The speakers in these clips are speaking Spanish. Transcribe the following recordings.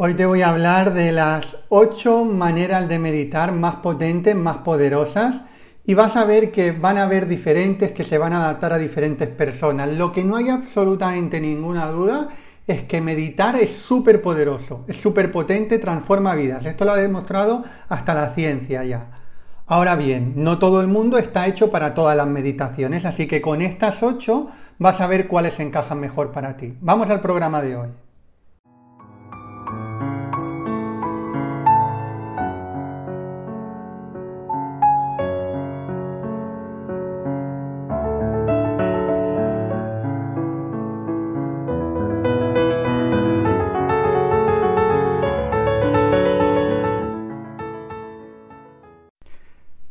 Hoy te voy a hablar de las ocho maneras de meditar más potentes, más poderosas y vas a ver que van a haber diferentes que se van a adaptar a diferentes personas. Lo que no hay absolutamente ninguna duda es que meditar es súper poderoso, es súper potente, transforma vidas. Esto lo ha demostrado hasta la ciencia ya. Ahora bien, no todo el mundo está hecho para todas las meditaciones, así que con estas ocho vas a ver cuáles encajan mejor para ti. Vamos al programa de hoy.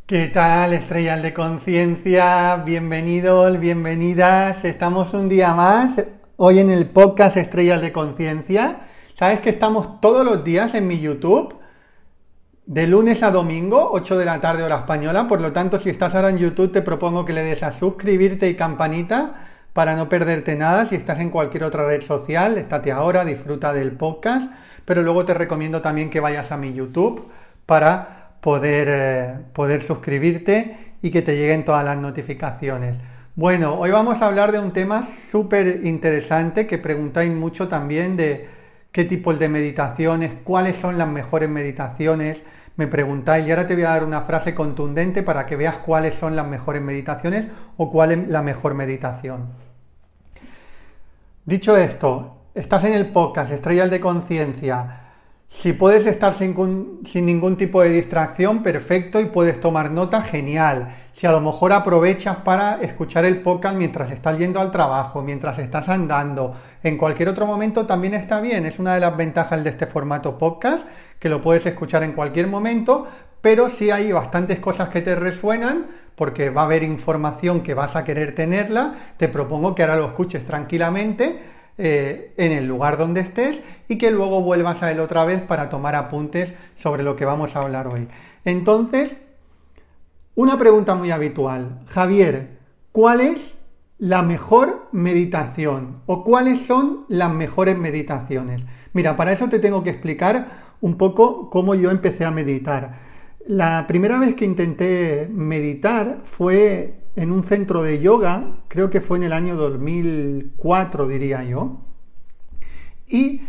¿Qué tal, estrellas de conciencia? Bienvenidos, bienvenidas. Estamos un día más hoy en el podcast Estrellas de Conciencia. Sabes que estamos todos los días en mi YouTube, de lunes a domingo, 8 de la tarde hora española. Por lo tanto, si estás ahora en YouTube, te propongo que le des a suscribirte y campanita para no perderte nada. Si estás en cualquier otra red social, estate ahora, disfruta del podcast. Pero luego te recomiendo también que vayas a mi YouTube para poder, eh, poder suscribirte y que te lleguen todas las notificaciones. Bueno, hoy vamos a hablar de un tema súper interesante que preguntáis mucho también de qué tipos de meditaciones, cuáles son las mejores meditaciones. Me preguntáis y ahora te voy a dar una frase contundente para que veas cuáles son las mejores meditaciones o cuál es la mejor meditación. Dicho esto, estás en el podcast Estrellas de Conciencia si puedes estar sin, ningún tipo de distracción, perfecto, y puedes tomar nota, genial. Si a lo mejor aprovechas para escuchar el podcast mientras estás yendo al trabajo, mientras estás andando, en cualquier otro momento también está bien. Es una de las ventajas de este formato podcast, que lo puedes escuchar en cualquier momento, pero si hay bastantes cosas que te resuenan, porque va a haber información que vas a querer tenerla, te propongo que ahora lo escuches tranquilamente eh, en el lugar donde estés y que luego vuelvas a él otra vez para tomar apuntes sobre lo que vamos a hablar hoy. Entonces, una pregunta muy habitual. Javier, ¿cuál es la mejor meditación o cuáles son las mejores meditaciones? Mira, para eso te tengo que explicar un poco cómo yo empecé a meditar. La primera vez que intenté meditar fue en un centro de yoga, creo que fue en el año 2004, diría yo. ¿Y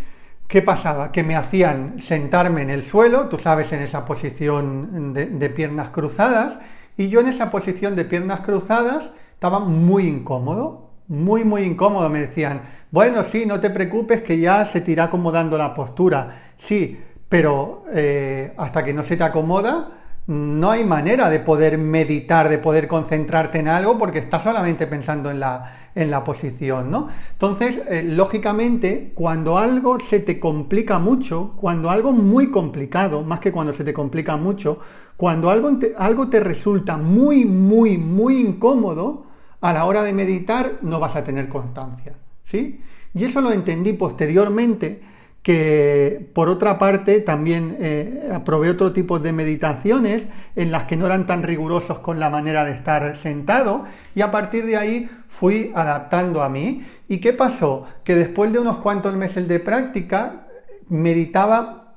qué pasaba? Que me hacían sentarme en el suelo, tú sabes, en esa posición de, piernas cruzadas, y yo en esa posición de piernas cruzadas estaba muy incómodo, muy, muy incómodo. Me decían, bueno, sí, no te preocupes que ya se te irá acomodando la postura. Sí, pero eh, hasta que no se te acomoda, no hay manera de poder meditar, de poder concentrarte en algo porque estás solamente pensando en la, en la posición, ¿no? Entonces, eh, lógicamente, cuando algo se te complica mucho, cuando algo muy complicado, más que cuando se te complica mucho, cuando algo te, algo te resulta muy, muy, muy incómodo, a la hora de meditar no vas a tener constancia, ¿sí? Y eso lo entendí posteriormente que por otra parte también eh, probé otro tipo de meditaciones en las que no eran tan rigurosos con la manera de estar sentado y a partir de ahí fui adaptando a mí. ¿Y qué pasó? Que después de unos cuantos meses de práctica meditaba,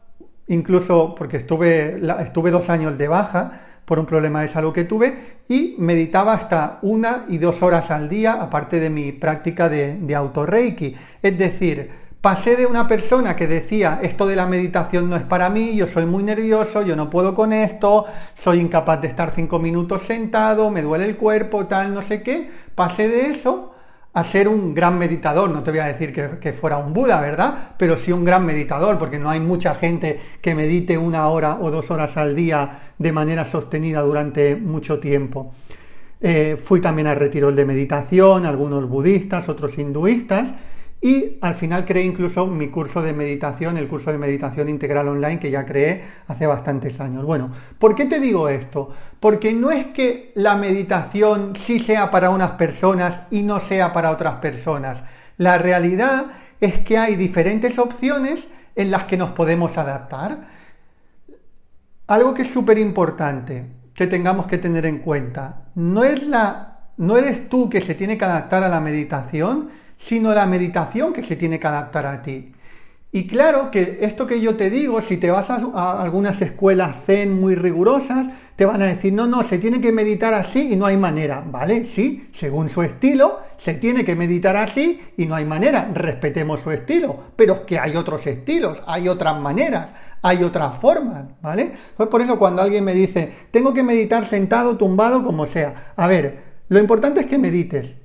incluso porque estuve, estuve dos años de baja, por un problema de salud que tuve y meditaba hasta una y dos horas al día, aparte de mi práctica de, de autorreiki. Es decir, Pasé de una persona que decía, esto de la meditación no es para mí, yo soy muy nervioso, yo no puedo con esto, soy incapaz de estar cinco minutos sentado, me duele el cuerpo, tal, no sé qué. Pasé de eso a ser un gran meditador. No te voy a decir que, fuera un Buda, ¿verdad? Pero sí un gran meditador, porque no hay mucha gente que medite una hora o dos horas al día de manera sostenida durante mucho tiempo. Eh, fui también a retiros de meditación, algunos budistas, otros hinduistas, y al final creé incluso mi curso de meditación, el curso de meditación integral online que ya creé hace bastantes años. Bueno, ¿por qué te digo esto? Porque no es que la meditación sí sea para unas personas y no sea para otras personas. La realidad es que hay diferentes opciones en las que nos podemos adaptar. Algo que es súper importante que tengamos que tener en cuenta, no es la no eres tú que se tiene que adaptar a la meditación, sino la meditación que se tiene que adaptar a ti. Y claro que esto que yo te digo, si te vas a, algunas escuelas zen muy rigurosas, te van a decir, no, no, se tiene que meditar así y no hay manera. ¿Vale? Sí, según su estilo, se tiene que meditar así y no hay manera. Respetemos su estilo. Pero es que hay otros estilos, hay otras maneras, hay otras formas. ¿Vale? Pues por eso cuando alguien me dice, tengo que meditar sentado, tumbado, como sea. A ver, lo importante es que medites.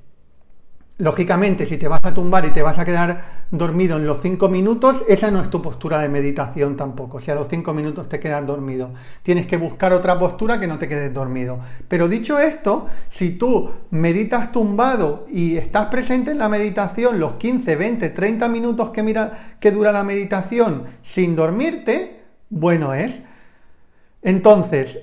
Lógicamente, si te vas a tumbar y te vas a quedar dormido en los cinco minutos, esa no es tu postura de meditación tampoco. Si a los cinco minutos te quedas dormido, tienes que buscar otra postura que no te quedes dormido. Pero dicho esto, si tú meditas tumbado y estás presente en la meditación los 15, 20, 30 minutos que, mira, que dura la meditación sin dormirte, bueno es. Entonces,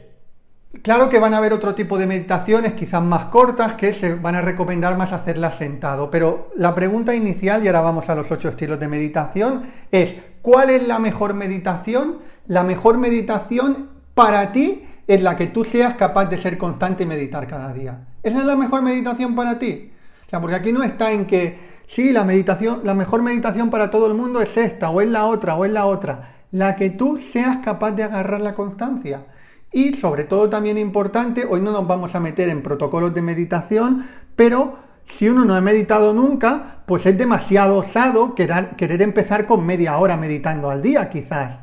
Claro que van a haber otro tipo de meditaciones, quizás más cortas, que se van a recomendar más hacerlas sentado, pero la pregunta inicial, y ahora vamos a los ocho estilos de meditación, es ¿cuál es la mejor meditación? La mejor meditación para ti es la que tú seas capaz de ser constante y meditar cada día. ¿Esa es la mejor meditación para ti? O porque aquí no está en que, sí, la meditación, la mejor meditación para todo el mundo es esta, o es la otra, o es la otra. La que tú seas capaz de agarrar la constancia. Y sobre todo también importante, hoy no nos vamos a meter en protocolos de meditación, pero si uno no ha meditado nunca, pues es demasiado osado querer, querer empezar con media hora meditando al día quizás.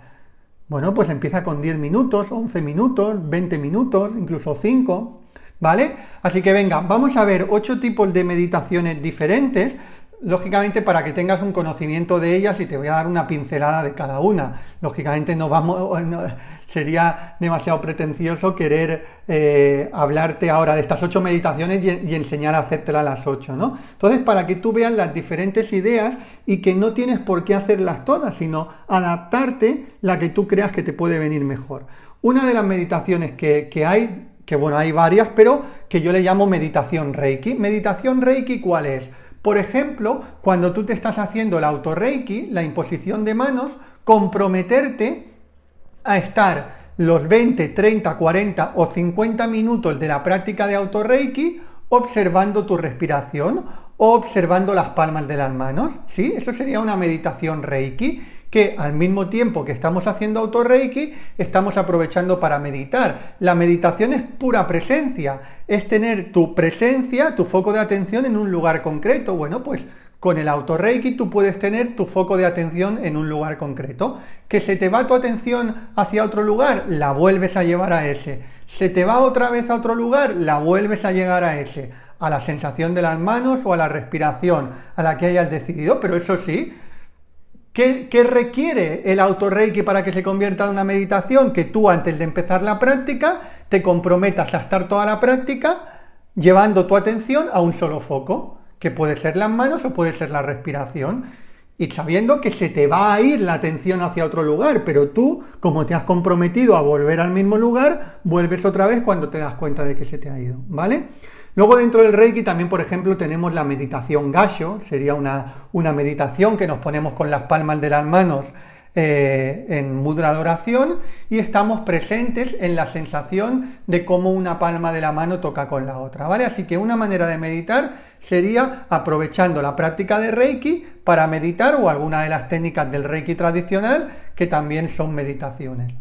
Bueno, pues empieza con 10 minutos, 11 minutos, 20 minutos, incluso 5, ¿vale? Así que venga, vamos a ver 8 tipos de meditaciones diferentes, lógicamente para que tengas un conocimiento de ellas y te voy a dar una pincelada de cada una. Lógicamente no vamos sería demasiado pretencioso querer eh, hablarte ahora de estas ocho meditaciones y, enseñar a hacértelas las ocho, ¿no? Entonces, para que tú veas las diferentes ideas y que no tienes por qué hacerlas todas, sino adaptarte la que tú creas que te puede venir mejor. Una de las meditaciones que, que hay, que bueno, hay varias, pero que yo le llamo meditación Reiki. Meditación Reiki, ¿cuál es? Por ejemplo, cuando tú te estás haciendo el auto Reiki, la imposición de manos, comprometerte a estar los 20, 30, 40 o 50 minutos de la práctica de autorreiki observando tu respiración o observando las palmas de las manos. ¿sí? Eso sería una meditación reiki que al mismo tiempo que estamos haciendo autorreiki, estamos aprovechando para meditar. La meditación es pura presencia, es tener tu presencia, tu foco de atención en un lugar concreto. Bueno, pues con el auto-reiki tú puedes tener tu foco de atención en un lugar concreto. Que se te va tu atención hacia otro lugar, la vuelves a llevar a ese. Se te va otra vez a otro lugar, la vuelves a llegar a ese. A la sensación de las manos o a la respiración, a la que hayas decidido. Pero eso sí, ¿qué, requiere el auto-reiki para que se convierta en una meditación? Que tú antes de empezar la práctica te comprometas a estar toda la práctica llevando tu atención a un solo foco que puede ser las manos o puede ser la respiración, y sabiendo que se te va a ir la atención hacia otro lugar, pero tú, como te has comprometido a volver al mismo lugar, vuelves otra vez cuando te das cuenta de que se te ha ido, ¿vale? Luego dentro del Reiki también, por ejemplo, tenemos la meditación Gasho, sería una, una meditación que nos ponemos con las palmas de las manos eh, en mudra de oración y estamos presentes en la sensación de cómo una palma de la mano toca con la otra, ¿vale? Así que una manera de meditar sería aprovechando la práctica de Reiki para meditar o alguna de las técnicas del Reiki tradicional que también son meditaciones.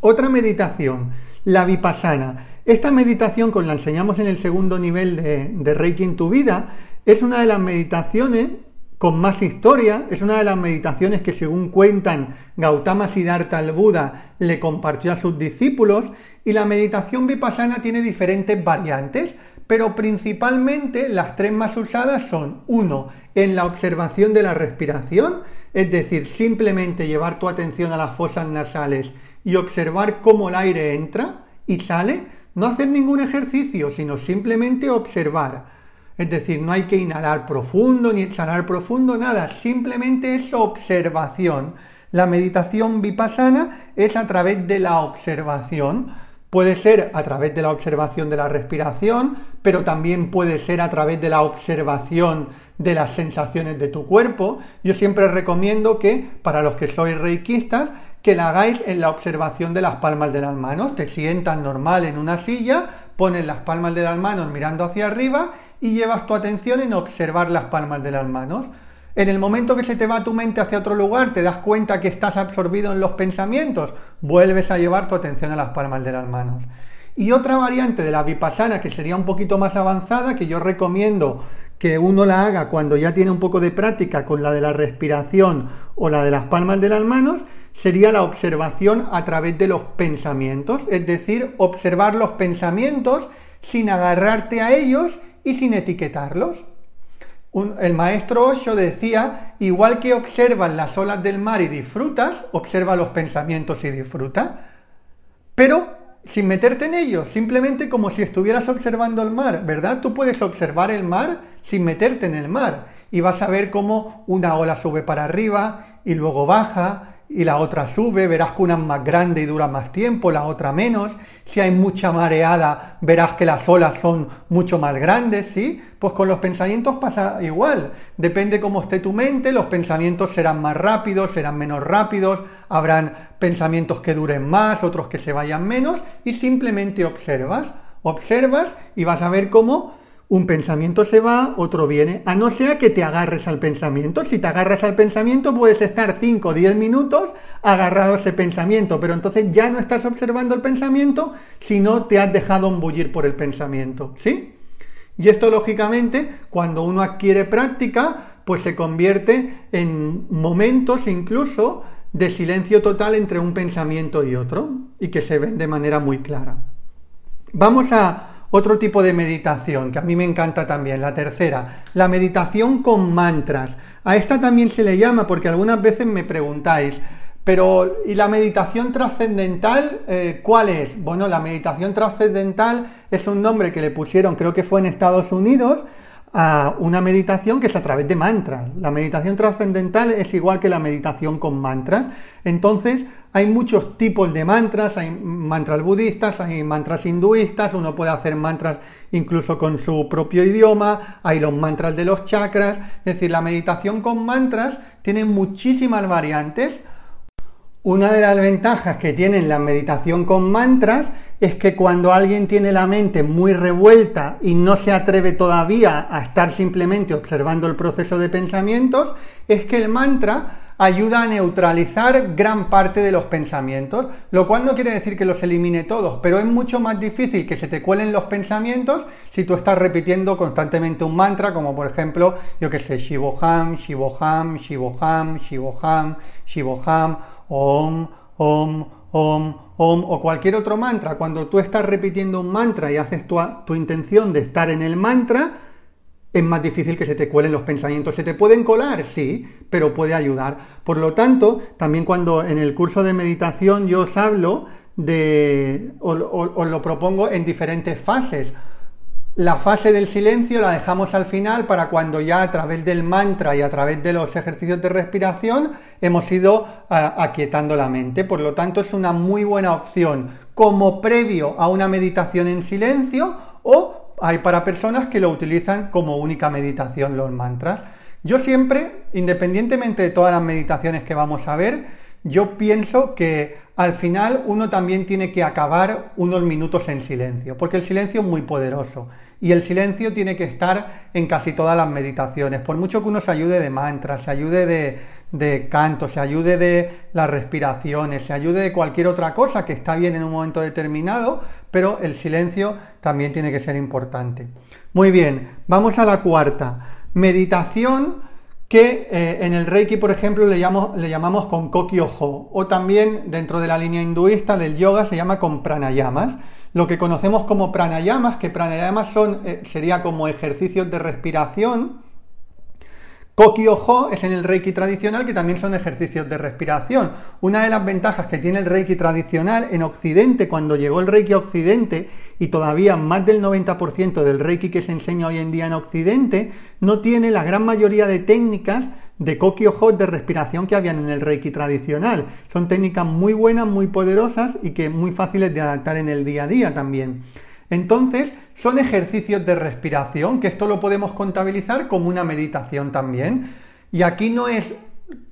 Otra meditación, la vipassana. Esta meditación, con la enseñamos en el segundo nivel de, de Reiki en tu vida, es una de las meditaciones con más historia. Es una de las meditaciones que, según cuentan Gautama Siddhartha el Buda, le compartió a sus discípulos. Y la meditación vipassana tiene diferentes variantes, pero principalmente las tres más usadas son, uno, en la observación de la respiración, es decir, simplemente llevar tu atención a las fosas nasales y observar cómo el aire entra y sale, no hacer ningún ejercicio, sino simplemente observar. Es decir, no hay que inhalar profundo ni exhalar profundo, nada, simplemente es observación. La meditación vipassana es a través de la observación. Puede ser a través de la observación de la respiración, pero también puede ser a través de la observación de las sensaciones de tu cuerpo. Yo siempre recomiendo que, para los que sois reikistas, que la hagáis en la observación de las palmas de las manos. Te sientas normal en una silla, pones las palmas de las manos mirando hacia arriba y llevas tu atención en observar las palmas de las manos. En el momento que se te va tu mente hacia otro lugar, te das cuenta que estás absorbido en los pensamientos, vuelves a llevar tu atención a las palmas de las manos. Y otra variante de la vipassana que sería un poquito más avanzada, que yo recomiendo que uno la haga cuando ya tiene un poco de práctica con la de la respiración o la de las palmas de las manos, sería la observación a través de los pensamientos, es decir, observar los pensamientos sin agarrarte a ellos y sin etiquetarlos. el maestro Osho decía, igual que observas las olas del mar y disfrutas, observa los pensamientos y disfruta, pero sin meterte en ellos, simplemente como si estuvieras observando el mar, ¿verdad? Tú puedes observar el mar sin meterte en el mar y vas a ver cómo una ola sube para arriba y luego baja y la otra sube, verás que una es más grande y dura más tiempo, la otra menos. Si hay mucha mareada, verás que las olas son mucho más grandes, ¿sí? Pues con los pensamientos pasa igual. Depende cómo esté tu mente, los pensamientos serán más rápidos, serán menos rápidos, habrán pensamientos que duren más, otros que se vayan menos, y simplemente observas, observas y vas a ver cómo un pensamiento se va, otro viene, a no ser que te agarres al pensamiento. Si te agarras al pensamiento puedes estar 5 o 10 minutos agarrado a ese pensamiento, pero entonces ya no estás observando el pensamiento, sino te has dejado embullir por el pensamiento, ¿sí? Y esto lógicamente, cuando uno adquiere práctica, pues se convierte en momentos incluso de silencio total entre un pensamiento y otro, y que se ven de manera muy clara. Vamos a otro tipo de meditación que a mí me encanta también, la tercera, la meditación con mantras. A esta también se le llama porque algunas veces me preguntáis, pero ¿y la meditación trascendental eh, cuál es? Bueno, la meditación trascendental es un nombre que le pusieron, creo que fue en Estados Unidos, a una meditación que es a través de mantras. La meditación trascendental es igual que la meditación con mantras. Entonces, hay muchos tipos de mantras, hay mantras budistas, hay mantras hinduistas, uno puede hacer mantras incluso con su propio idioma, hay los mantras de los chakras, es decir, la meditación con mantras tiene muchísimas variantes. Una de las ventajas que tiene la meditación con mantras es que cuando alguien tiene la mente muy revuelta y no se atreve todavía a estar simplemente observando el proceso de pensamientos, es que el mantra ayuda a neutralizar gran parte de los pensamientos, lo cual no quiere decir que los elimine todos, pero es mucho más difícil que se te cuelen los pensamientos si tú estás repitiendo constantemente un mantra, como por ejemplo, yo que sé, Shivoham, Shivoham, Shivoham, Shivoham, Shivoham, Om, Om, Om, Om o cualquier otro mantra. Cuando tú estás repitiendo un mantra y haces tu, tu intención de estar en el mantra, es más difícil que se te cuelen los pensamientos. ¿Se te pueden colar? Sí, pero puede ayudar. Por lo tanto, también cuando en el curso de meditación yo os hablo de, os, lo propongo en diferentes fases. La fase del silencio la dejamos al final para cuando ya a través del mantra y a través de los ejercicios de respiración hemos ido aquietando la mente. Por lo tanto, es una muy buena opción como previo a una meditación en silencio o hay para personas que lo utilizan como única meditación los mantras. Yo siempre, independientemente de todas las meditaciones que vamos a ver, yo pienso que al final uno también tiene que acabar unos minutos en silencio, porque el silencio es muy poderoso y el silencio tiene que estar en casi todas las meditaciones, por mucho que uno se ayude de mantras, se ayude de, de canto, se ayude de las respiraciones, se ayude de cualquier otra cosa que está bien en un momento determinado, pero el silencio también tiene que ser importante. Muy bien, vamos a la cuarta. Meditación que eh, en el Reiki, por ejemplo, le, le llamamos con Koki Ojo, o también dentro de la línea hinduista del yoga se llama con pranayamas. Lo que conocemos como pranayamas, que pranayamas son, eh, sería como ejercicios de respiración, Koki Ojo es en el Reiki tradicional que también son ejercicios de respiración. Una de las ventajas que tiene el Reiki tradicional en Occidente, cuando llegó el Reiki Occidente, y todavía más del 90% del Reiki que se enseña hoy en día en Occidente, no tiene la gran mayoría de técnicas de Koki Ojo de respiración que habían en el Reiki tradicional. Son técnicas muy buenas, muy poderosas y que muy fáciles de adaptar en el día a día también. Entonces, son ejercicios de respiración, que esto lo podemos contabilizar como una meditación también. Y aquí no es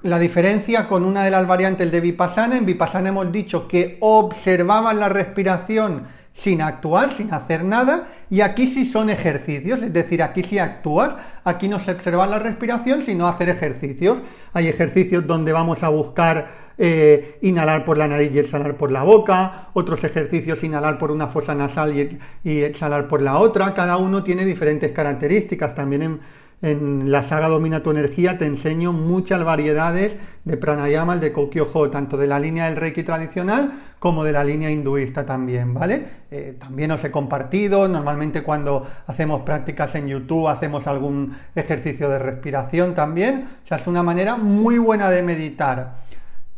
la diferencia con una de las variantes de Vipassana. En Vipassana hemos dicho que observaban la respiración sin actuar, sin hacer nada, y aquí sí son ejercicios, es decir, aquí sí actúas, aquí no se observa la respiración, sino hacer ejercicios. Hay ejercicios donde vamos a buscar eh, inhalar por la nariz y exhalar por la boca, otros ejercicios inhalar por una fosa nasal y, exhalar por la otra, cada uno tiene diferentes características. También en, la saga Domina tu energía te enseño muchas variedades de pranayama de Kokyo tanto de la línea del Reiki tradicional como de la línea hinduista también, ¿vale? Eh, también os he compartido, normalmente cuando hacemos prácticas en YouTube hacemos algún ejercicio de respiración también, o sea, es una manera muy buena de meditar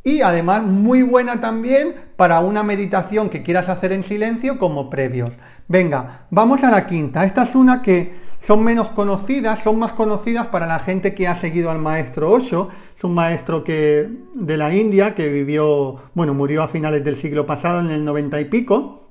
y además muy buena también para una meditación que quieras hacer en silencio como previos. Venga, vamos a la quinta. Esta es una que son menos conocidas, son más conocidas para la gente que ha seguido al maestro Osho. Es un maestro que, de la India que vivió, bueno, murió a finales del siglo pasado, en el 90 y pico.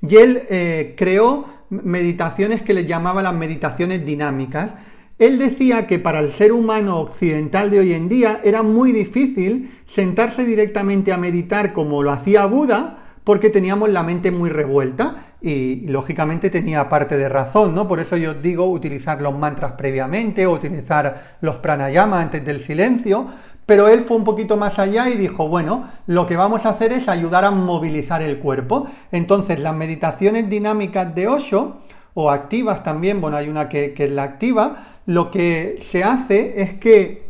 Y él eh, creó meditaciones que le llamaba las meditaciones dinámicas él decía que para el ser humano occidental de hoy en día era muy difícil sentarse directamente a meditar como lo hacía Buda porque teníamos la mente muy revuelta y, lógicamente tenía parte de razón, ¿no? Por eso yo digo utilizar los mantras previamente o utilizar los pranayama antes del silencio, pero él fue un poquito más allá y dijo, bueno, lo que vamos a hacer es ayudar a movilizar el cuerpo. Entonces las meditaciones dinámicas de Osho o activas también, bueno, hay una que, que la activa, lo que se hace es que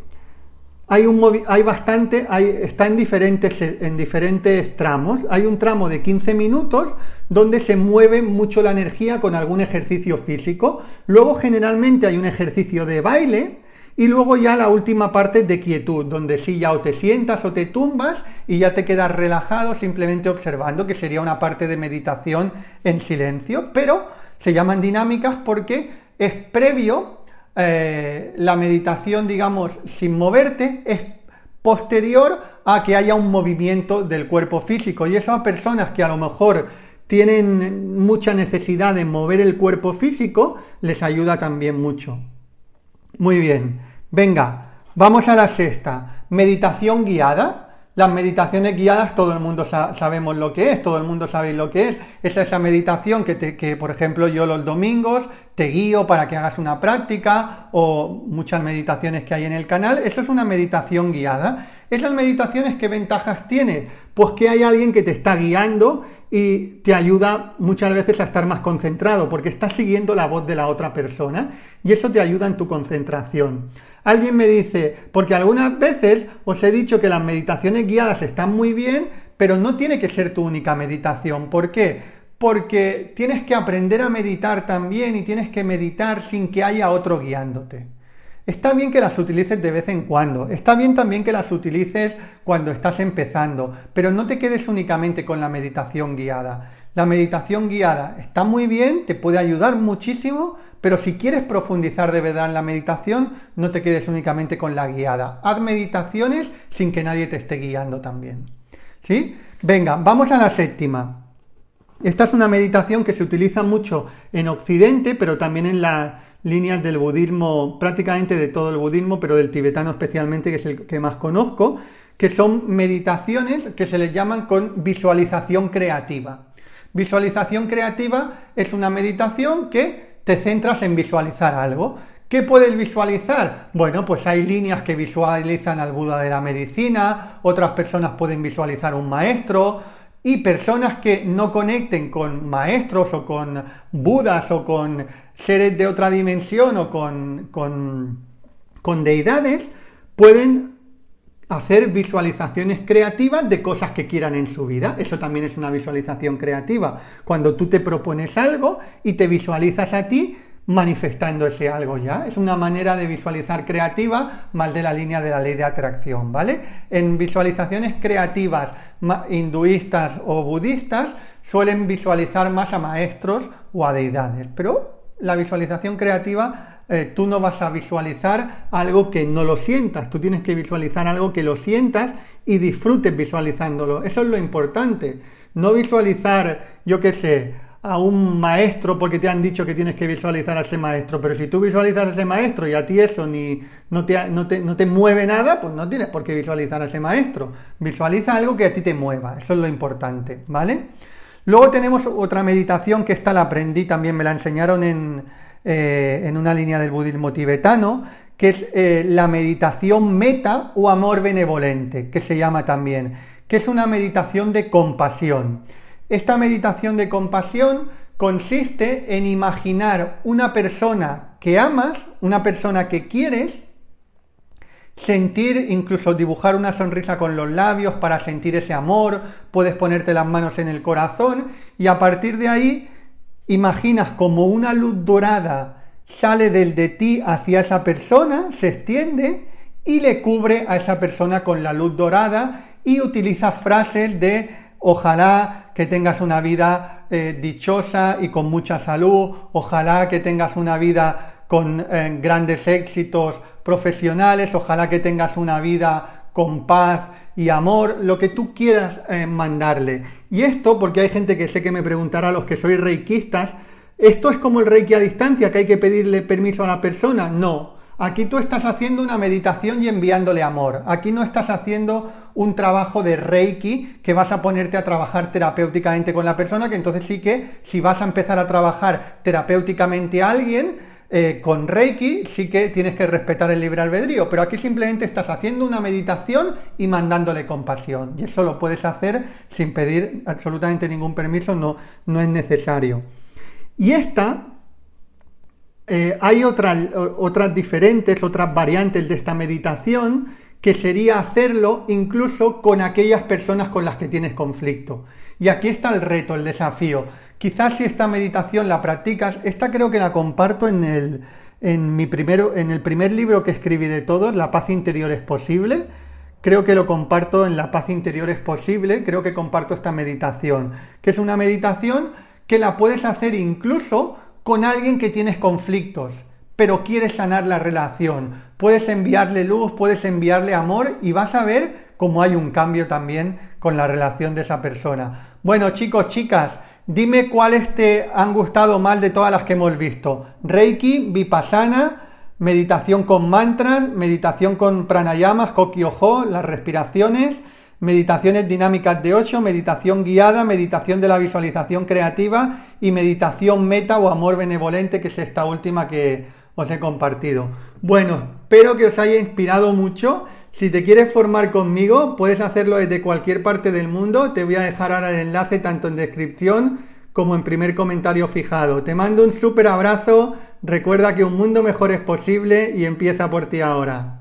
hay, un hay bastante, hay, está en diferentes, en diferentes tramos. Hay un tramo de 15 minutos donde se mueve mucho la energía con algún ejercicio físico. Luego generalmente hay un ejercicio de baile y luego ya la última parte de quietud, donde sí ya o te sientas o te tumbas y ya te quedas relajado simplemente observando, que sería una parte de meditación en silencio, pero se llaman dinámicas porque es previo eh, la meditación, digamos, sin moverte, es posterior a que haya un movimiento del cuerpo físico. Y esas personas que a lo mejor tienen mucha necesidad de mover el cuerpo físico, les ayuda también mucho. Muy bien, venga, vamos a la sexta. Meditación guiada. Las meditaciones guiadas todo el mundo sabemos lo que es, todo el mundo sabe lo que es. Es esa meditación que, que, por ejemplo, yo los domingos te guío para que hagas una práctica o muchas meditaciones que hay en el canal. Eso es una meditación guiada. Esas meditaciones, ¿qué ventajas tiene? Pues que hay alguien que te está guiando y te ayuda muchas veces a estar más concentrado porque estás siguiendo la voz de la otra persona y eso te ayuda en tu concentración. Alguien me dice, porque algunas veces os he dicho que las meditaciones guiadas están muy bien, pero no tiene que ser tu única meditación. ¿Por qué? Porque tienes que aprender a meditar también y tienes que meditar sin que haya otro guiándote. Está bien que las utilices de vez en cuando, está bien también que las utilices cuando estás empezando, pero no te quedes únicamente con la meditación guiada. La meditación guiada está muy bien, te puede ayudar muchísimo, pero si quieres profundizar de verdad en la meditación, no te quedes únicamente con la guiada. Haz meditaciones sin que nadie te esté guiando también. ¿Sí? Venga, vamos a la séptima. Esta es una meditación que se utiliza mucho en Occidente, pero también en las líneas del budismo, prácticamente de todo el budismo, pero del tibetano especialmente, que es el que más conozco, que son meditaciones que se les llaman con visualización creativa. Visualización creativa es una meditación que te centras en visualizar algo. ¿Qué puedes visualizar? Bueno, pues hay líneas que visualizan al Buda de la medicina, otras personas pueden visualizar un maestro y personas que no conecten con maestros o con budas o con seres de otra dimensión o con, con, con deidades pueden hacer visualizaciones creativas de cosas que quieran en su vida. Eso también es una visualización creativa. Cuando tú te propones algo y te visualizas a ti manifestando ese algo ya. Es una manera de visualizar creativa más de la línea de la ley de atracción, ¿vale? En visualizaciones creativas hinduistas o budistas suelen visualizar más a maestros o a deidades, pero la visualización creativa eh, tú no vas a visualizar algo que no lo sientas, tú tienes que visualizar algo que lo sientas y disfrutes visualizándolo. Eso es lo importante. No visualizar, yo qué sé, a un maestro porque te han dicho que tienes que visualizar a ese maestro, pero si tú visualizas a ese maestro y a ti eso ni, no, te, no, te, no te mueve nada, pues no tienes por qué visualizar a ese maestro. Visualiza algo que a ti te mueva, eso es lo importante, ¿vale? Luego tenemos otra meditación que esta la aprendí, también me la enseñaron en, eh, en una línea del budismo tibetano, que es eh, la meditación meta o amor benevolente, que se llama también, que es una meditación de compasión. Esta meditación de compasión consiste en imaginar una persona que amas, una persona que quieres, sentir, incluso dibujar una sonrisa con los labios para sentir ese amor, puedes ponerte las manos en el corazón y a partir de ahí imaginas como una luz dorada sale del de ti hacia esa persona, se extiende y le cubre a esa persona con la luz dorada y utiliza frases de ojalá que tengas una vida eh, dichosa y con mucha salud, ojalá que tengas una vida con eh, grandes éxitos profesionales, ojalá que tengas una vida con paz y amor, lo que tú quieras eh, mandarle. Y esto, porque hay gente que sé que me preguntará, los que sois reikistas, ¿Esto es como el reiki a distancia, que hay que pedirle permiso a la persona? No. Aquí tú estás haciendo una meditación y enviándole amor. Aquí no estás haciendo un trabajo de reiki que vas a ponerte a trabajar terapéuticamente con la persona, que entonces sí que si vas a empezar a trabajar terapéuticamente a alguien, eh, con Reiki sí que tienes que respetar el libre albedrío, pero aquí simplemente estás haciendo una meditación y mandándole compasión. Y eso lo puedes hacer sin pedir absolutamente ningún permiso, no, no es necesario. Y esta, eh, hay otras, otras diferentes, otras variantes de esta meditación, que sería hacerlo incluso con aquellas personas con las que tienes conflicto. Y aquí está el reto, el desafío. Quizás si esta meditación la practicas, esta creo que la comparto en el, en mi primero, en el primer libro que escribí de todos, La paz interior es posible. Creo que lo comparto en La paz interior es posible, creo que comparto esta meditación, que es una meditación que la puedes hacer incluso con alguien que tienes conflictos, pero quieres sanar la relación. Puedes enviarle luz, puedes enviarle amor y vas a ver cómo hay un cambio también con la relación de esa persona. Bueno, chicos, chicas, dime cuáles te han gustado más de todas las que hemos visto. Reiki, Vipassana, meditación con mantras, meditación con pranayamas, kokyoho, las respiraciones, meditaciones dinámicas de 8, meditación guiada, meditación de la visualización creativa y meditación meta o amor benevolente, que es esta última que os he compartido. Bueno, espero que os haya inspirado mucho. Si te quieres formar conmigo, puedes hacerlo desde cualquier parte del mundo. Te voy a dejar ahora el enlace tanto en descripción como en primer comentario fijado. Te mando un súper abrazo. Recuerda que un mundo mejor es posible y empieza por ti ahora.